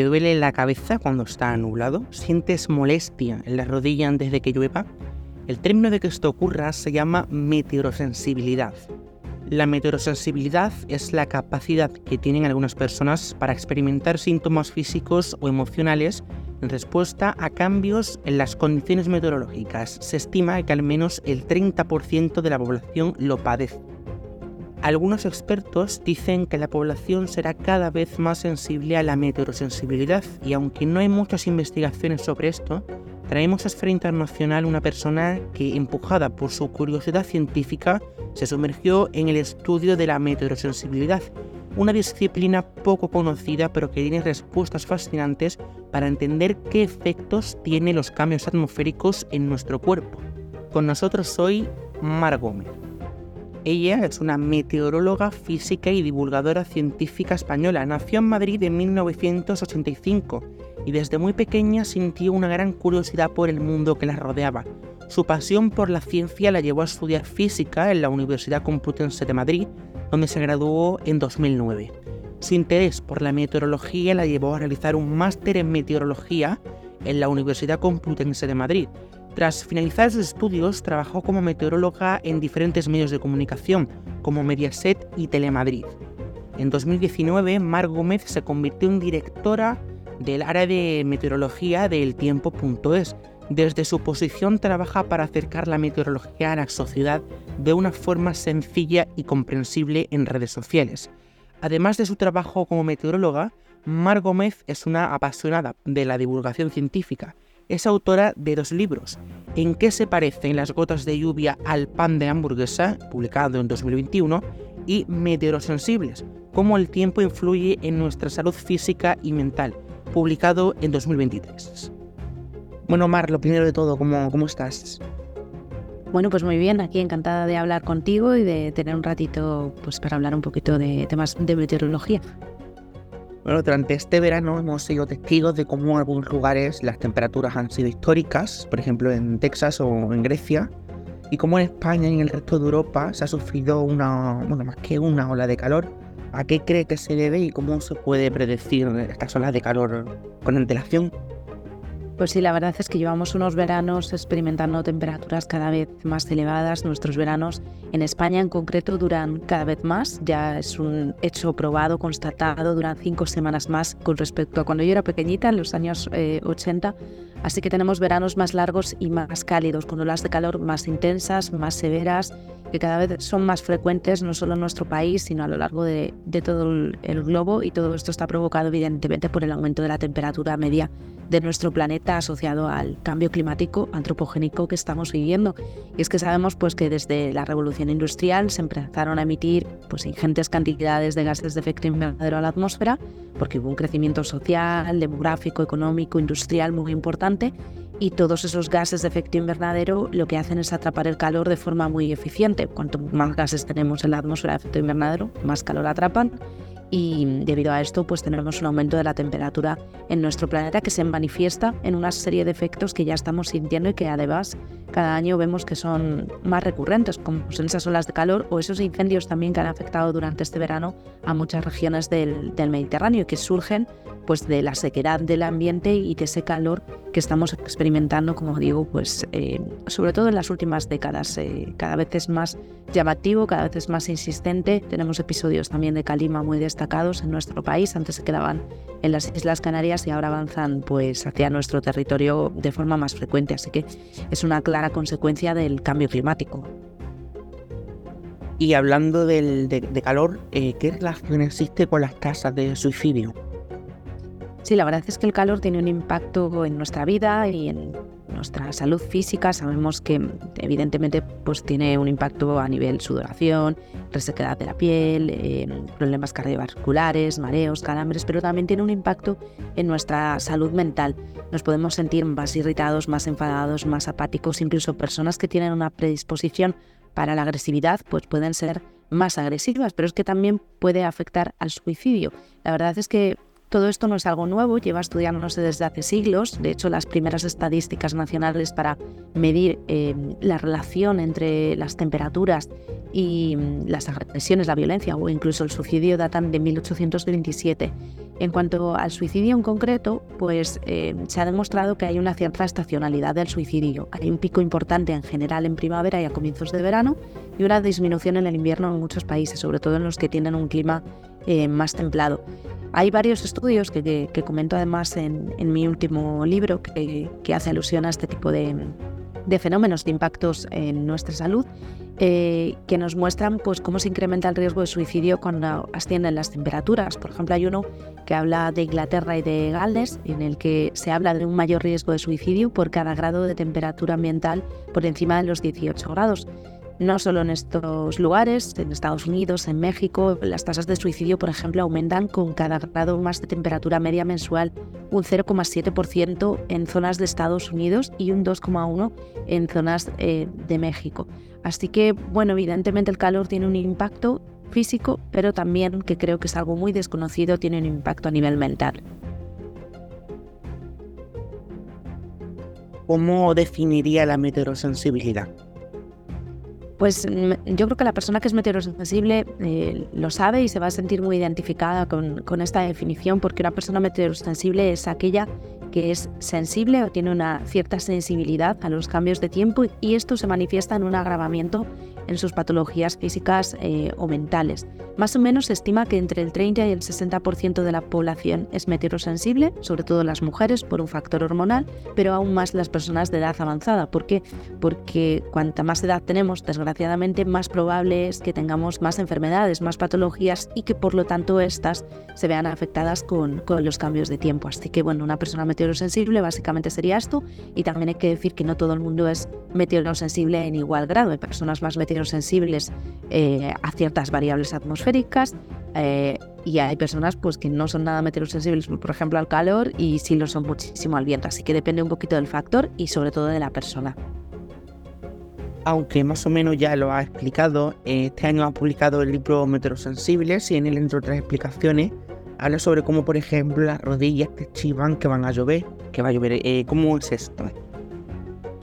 ¿Te duele la cabeza cuando está nublado? ¿Sientes molestia en la rodilla antes de que llueva? El término de que esto ocurra se llama meteorosensibilidad. La meteorosensibilidad es la capacidad que tienen algunas personas para experimentar síntomas físicos o emocionales en respuesta a cambios en las condiciones meteorológicas. Se estima que al menos el 30% de la población lo padece. Algunos expertos dicen que la población será cada vez más sensible a la meteorosensibilidad y aunque no hay muchas investigaciones sobre esto, traemos a Esfera Internacional una persona que, empujada por su curiosidad científica, se sumergió en el estudio de la meteorosensibilidad, una disciplina poco conocida pero que tiene respuestas fascinantes para entender qué efectos tienen los cambios atmosféricos en nuestro cuerpo. Con nosotros hoy Mar Gómez. Ella es una meteoróloga física y divulgadora científica española. Nació en Madrid en 1985 y desde muy pequeña sintió una gran curiosidad por el mundo que la rodeaba. Su pasión por la ciencia la llevó a estudiar física en la Universidad Complutense de Madrid, donde se graduó en 2009. Su interés por la meteorología la llevó a realizar un máster en meteorología en la Universidad Complutense de Madrid, tras finalizar sus estudios, trabajó como meteoróloga en diferentes medios de comunicación, como Mediaset y Telemadrid. En 2019, Mar Gómez se convirtió en directora del área de meteorología del tiempo.es. Desde su posición trabaja para acercar la meteorología a la sociedad de una forma sencilla y comprensible en redes sociales. Además de su trabajo como meteoróloga, Mar Gómez es una apasionada de la divulgación científica es autora de dos libros, En qué se parecen las gotas de lluvia al pan de hamburguesa, publicado en 2021, y Meteorosensibles, cómo el tiempo influye en nuestra salud física y mental, publicado en 2023. Bueno, Mar, lo primero de todo, ¿cómo, cómo estás? Bueno, pues muy bien, aquí encantada de hablar contigo y de tener un ratito pues, para hablar un poquito de temas de meteorología. Bueno, durante este verano hemos sido testigos de cómo en algunos lugares las temperaturas han sido históricas, por ejemplo en Texas o en Grecia, y cómo en España y en el resto de Europa se ha sufrido una, bueno, más que una ola de calor. ¿A qué cree que se debe y cómo se puede predecir estas olas de calor con antelación? Pues sí, la verdad es que llevamos unos veranos experimentando temperaturas cada vez más elevadas. Nuestros veranos en España en concreto duran cada vez más. Ya es un hecho probado, constatado, duran cinco semanas más con respecto a cuando yo era pequeñita, en los años 80. Así que tenemos veranos más largos y más cálidos, con olas de calor más intensas, más severas, que cada vez son más frecuentes, no solo en nuestro país, sino a lo largo de, todo el globo. Y todo esto está provocado evidentemente por el aumento de la temperatura media de nuestro planeta asociado al cambio climático antropogénico que estamos viviendo. Y es que sabemos pues, que desde la revolución industrial se empezaron a emitir pues, ingentes cantidades de gases de efecto invernadero a la atmósfera, porque hubo un crecimiento social, demográfico, económico, industrial muy importante. Y todos esos gases de efecto invernadero lo que hacen es atrapar el calor de forma muy eficiente. Cuanto más gases tenemos en la atmósfera de efecto invernadero, más calor atrapan y debido a esto pues tenemos un aumento de la temperatura en nuestro planeta que se manifiesta en una serie de efectos que ya estamos sintiendo y que además cada año vemos que son más recurrentes, como son esas olas de calor o esos incendios también que han afectado durante este verano a muchas regiones del, del Mediterráneo y que surgen pues de la sequedad del ambiente y de ese calor que estamos experimentando, como digo, pues eh, sobre todo en las últimas décadas. Eh, cada vez es más llamativo, cada vez es más insistente. Tenemos episodios también de calima muy destacados en nuestro país. Antes se quedaban en las Islas Canarias y ahora avanzan pues hacia nuestro territorio de forma más frecuente. Así que es una clara consecuencia del cambio climático. Y hablando del, de, calor, eh, ¿qué relación existe con las tasas de suicidio? Sí, la verdad es que el calor tiene un impacto en nuestra vida y en nuestra salud física. Sabemos que evidentemente pues, tiene un impacto a nivel sudoración, resequedad de la piel, eh, problemas cardiovasculares, mareos, calambres, pero también tiene un impacto en nuestra salud mental. Nos podemos sentir más irritados, más enfadados, más apáticos, incluso personas que tienen una predisposición para la agresividad, pues pueden ser más agresivas, pero es que también puede afectar al suicidio. La verdad es que Todo esto no es algo nuevo, lleva estudiándose desde hace siglos. De hecho, las primeras estadísticas nacionales para medir eh, la relación entre las temperaturas y mm, las agresiones, la violencia o incluso el suicidio datan de 1827. En cuanto al suicidio en concreto, pues eh, se ha demostrado que hay una cierta estacionalidad del suicidio. Hay un pico importante en general en primavera y a comienzos de verano y una disminución en el invierno en muchos países, sobre todo en los que tienen un clima eh, más templado. Hay varios estudios que, comento además en, mi último libro que, hace alusión a este tipo de, fenómenos, de impactos en nuestra salud, eh, que nos muestran pues, cómo se incrementa el riesgo de suicidio cuando ascienden las temperaturas. Por ejemplo, hay uno que habla de Inglaterra y de Gales, en el que se habla de un mayor riesgo de suicidio por cada grado de temperatura ambiental por encima de los 18 grados no solo en estos lugares, en Estados Unidos, en México, las tasas de suicidio, por ejemplo, aumentan con cada grado más de temperatura media mensual, un 0,7% en zonas de Estados Unidos y un 2,1% en zonas eh, de México. Así que, bueno, evidentemente el calor tiene un impacto físico, pero también, que creo que es algo muy desconocido, tiene un impacto a nivel mental. ¿Cómo definiría la meteorosensibilidad? Pues yo creo que la persona que es meteorosensible eh, lo sabe y se va a sentir muy identificada con, con esta definición, porque una persona meteorosensible es aquella que es sensible o tiene una cierta sensibilidad a los cambios de tiempo y esto se manifiesta en un agravamiento en sus patologías físicas eh, o mentales. Más o menos se estima que entre el 30 y el 60% de la población es meteorosensible, sobre todo las mujeres por un factor hormonal, pero aún más las personas de edad avanzada. ¿Por qué? Porque cuanta más edad tenemos, desgraciadamente, más probable es que tengamos más enfermedades, más patologías y que por lo tanto estas se vean afectadas con, con los cambios de tiempo. Así que bueno, una persona meteorosensible básicamente sería esto y también hay que decir que no todo el mundo es meteorosensible en igual grado. Hay personas más meteorosensibles sensibles eh, a ciertas variables atmosféricas eh, y hay personas pues, que no son nada meteorosensibles, por ejemplo, al calor y sí lo son muchísimo al viento. Así que depende un poquito del factor y sobre todo de la persona. Aunque más o menos ya lo ha explicado, este año ha publicado el libro Meteorosensibles y en él, entre otras explicaciones, habla sobre cómo, por ejemplo, las rodillas te chivan que van a llover, que va a llover. Eh, ¿Cómo es esto?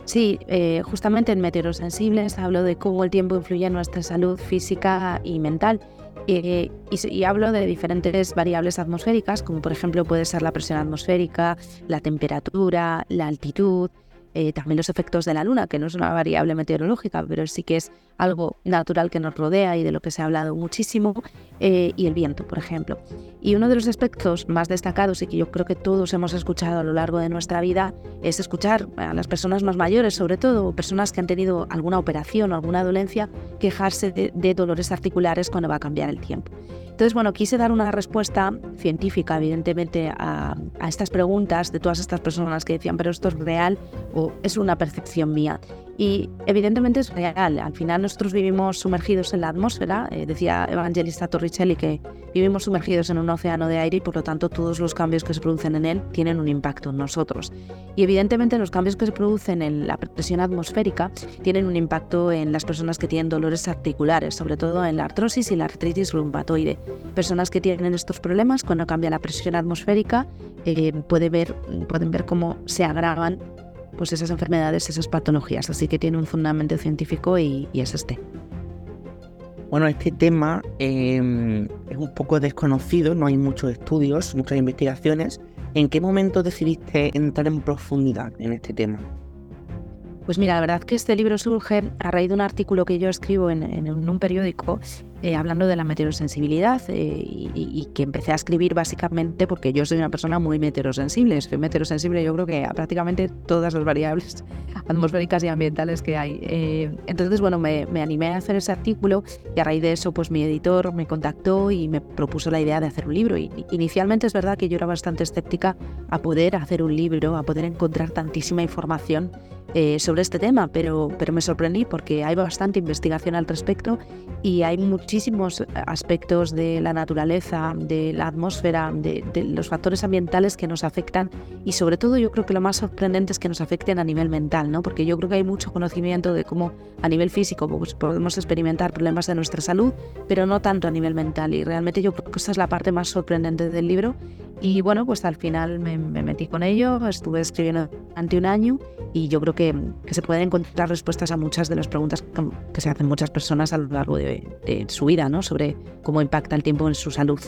Sí, eh, justamente en Meteorosensibles hablo de cómo el tiempo influye en nuestra salud física y mental. Eh, y, hablo de diferentes variables atmosféricas, como por ejemplo puede ser la presión atmosférica, la temperatura, la altitud, eh, también los efectos de la luna, que no es una variable meteorológica, pero sí que es algo natural que nos rodea y de lo que se ha hablado muchísimo, eh, y el viento, por ejemplo. Y uno de los aspectos más destacados y que yo creo que todos hemos escuchado a lo largo de nuestra vida es escuchar a las personas más mayores, sobre todo personas que han tenido alguna operación o alguna dolencia, quejarse de dolores articulares cuando va a cambiar el tiempo. Entonces, bueno, quise dar una respuesta científica, evidentemente, a, estas preguntas de todas estas personas que decían, pero esto es real o es una percepción mía. Y evidentemente es real. Al final nosotros vivimos sumergidos en la atmósfera. Eh, decía Evangelista Torricelli que vivimos sumergidos en un océano de aire y por lo tanto todos los cambios que se producen en él tienen un impacto en nosotros. Y evidentemente los cambios que se producen en la presión atmosférica tienen un impacto en las personas que tienen dolores articulares, sobre todo en la artrosis y la artritis reumatoide. Personas que tienen estos problemas, cuando cambia la presión atmosférica, eh, ver, pueden ver cómo se agravan pues esas enfermedades, esas patologías. Así que tiene un fundamento científico y, es este. Bueno, este tema em, es un poco desconocido, no hay muchos estudios, muchas investigaciones. ¿En qué momento decidiste entrar en profundidad en este tema? Pues mira, la verdad que este libro surge a raíz de un artículo que yo escribo en, un periódico eh, hablando de la meteorosensibilidad eh, y, que empecé a escribir básicamente porque yo soy una persona muy meteorosensible. Soy meteorosensible yo creo que a prácticamente todas las variables atmosféricas y ambientales que hay. Eh, entonces, bueno, me, me, animé a hacer ese artículo y a raíz de eso pues mi editor me contactó y me propuso la idea de hacer un libro. Y, inicialmente es verdad que yo era bastante escéptica a poder hacer un libro, a poder encontrar tantísima información eh, sobre este tema, pero, pero me sorprendí porque hay bastante investigación al respecto y hay muchísimos aspectos de la naturaleza, de la atmósfera, de, los factores ambientales que nos afectan y sobre todo yo creo que lo más sorprendente es que nos afecten a nivel mental, ¿no? porque yo creo que hay mucho conocimiento de cómo a nivel físico pues, podemos experimentar problemas de nuestra salud, pero no tanto a nivel mental y realmente yo creo que esa es la parte más sorprendente del libro Y bueno, pues al final me, metí con ello, estuve escribiendo ante un año y yo creo que, se pueden encontrar respuestas a muchas de las preguntas que, se hacen muchas personas a lo largo de, su vida, ¿no? Sobre cómo impacta el tiempo en su salud.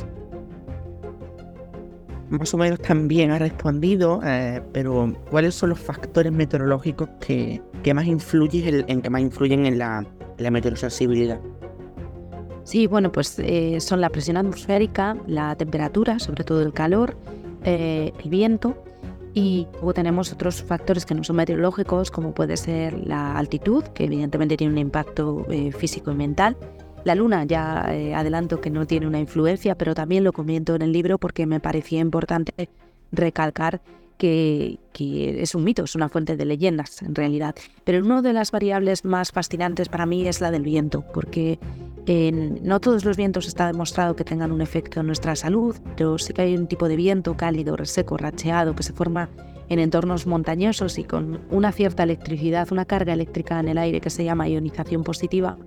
Más o menos también ha respondido, eh, pero ¿cuáles son los factores meteorológicos que, más influyen en, que más influyen en la, en la meteorosensibilidad? Sí, bueno, pues eh, son la presión atmosférica, la temperatura, sobre todo el calor, eh, el viento y luego tenemos otros factores que no son meteorológicos, como puede ser la altitud, que evidentemente tiene un impacto eh, físico y mental. La luna, ya adelanto que no tiene una influencia, pero también lo comento en el libro porque me parecía importante recalcar que, es un mito, es una fuente de leyendas en realidad. Pero una de las variables más fascinantes para mí es la del viento, porque no todos los vientos está demostrado que tengan un efecto en nuestra salud, pero sí que hay un tipo de viento cálido, reseco, racheado, que se forma en entornos montañosos y con una cierta electricidad, una carga eléctrica en el aire que se llama ionización positiva,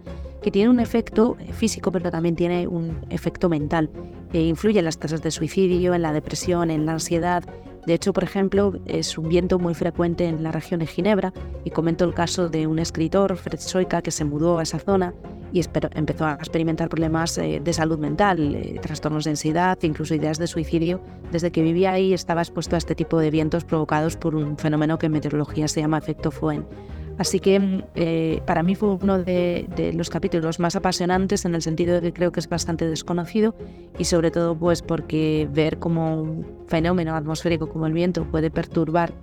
que tiene un efecto físico, pero también tiene un efecto mental. E influye en las tasas de suicidio, en la depresión, en la ansiedad de hecho, por ejemplo, es un viento muy frecuente en la región de Ginebra y comento el caso de un escritor, Fred Soika, que se mudó a esa zona y empezó a experimentar problemas eh, de salud mental, eh, trastornos de ansiedad, incluso ideas de suicidio. Desde que vivía ahí estaba expuesto a este tipo de vientos provocados por un fenómeno que en meteorología se llama efecto Foehn. Así que eh, para mí fue uno de, los capítulos más apasionantes en el sentido de que creo que es bastante desconocido y sobre todo pues porque ver cómo un fenómeno atmosférico como el viento puede perturbar.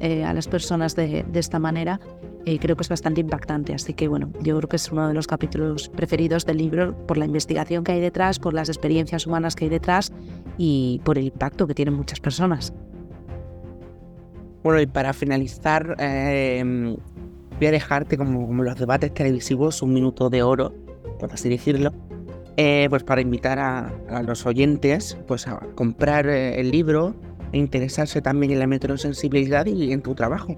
Eh, a las personas de, esta manera eh, creo que es bastante impactante. Así que bueno, yo creo que es uno de los capítulos preferidos del libro por la investigación que hay detrás, por las experiencias humanas que hay detrás y por el impacto que tienen muchas personas. Bueno, y para finalizar, voy a dejarte como, los debates televisivos un minuto de oro, por así decirlo, eh, pues para invitar a, los oyentes pues a comprar eh, el libro e interesarse también en la meteorosensibilidad y en tu trabajo.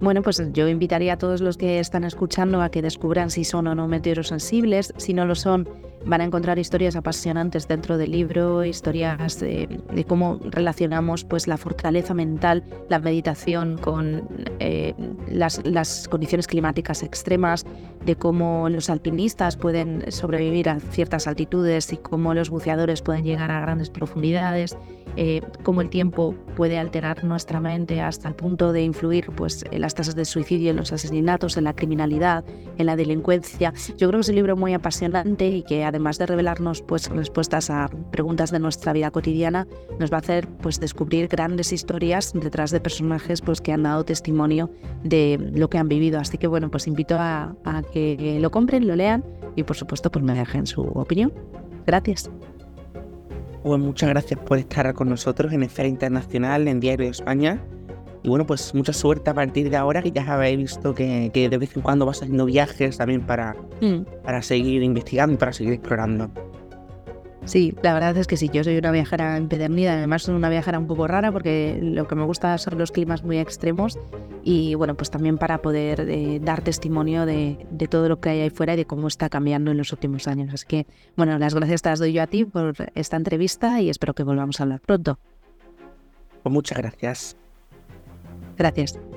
Bueno, pues yo invitaría a todos los que están escuchando a que descubran si son o no meteorosensibles. Si no lo son, van a encontrar historias apasionantes dentro del libro, historias de, cómo relacionamos pues, la fortaleza mental, la meditación con eh, las, las condiciones climáticas extremas, de cómo los alpinistas pueden sobrevivir a ciertas altitudes y cómo los buceadores pueden llegar a grandes profundidades. Eh, cómo el tiempo puede alterar nuestra mente hasta el punto de influir pues, en las tasas de suicidio, en los asesinatos, en la criminalidad, en la delincuencia. Yo creo que es un libro muy apasionante y que además de revelarnos pues, respuestas a preguntas de nuestra vida cotidiana, nos va a hacer pues, descubrir grandes historias detrás de personajes pues, que han dado testimonio de lo que han vivido. Así que bueno, pues invito a, que lo compren, lo lean y por supuesto pues me dejen su opinión. Gracias. Pues muchas gracias por estar con nosotros en Esfera Internacional, en Diario de España. Y bueno, pues mucha suerte a partir de ahora, que ya habéis visto que, de vez en cuando vas haciendo viajes también para, mm. para seguir investigando y para seguir explorando. Sí, la verdad es que sí, yo soy una viajera empedernida, además soy una viajera un poco rara porque lo que me gusta son los climas muy extremos y bueno, pues también para poder eh, dar testimonio de, de, todo lo que hay ahí fuera y de cómo está cambiando en los últimos años. Así que bueno, las gracias te las doy yo a ti por esta entrevista y espero que volvamos a hablar pronto. Pues muchas gracias. Gracias.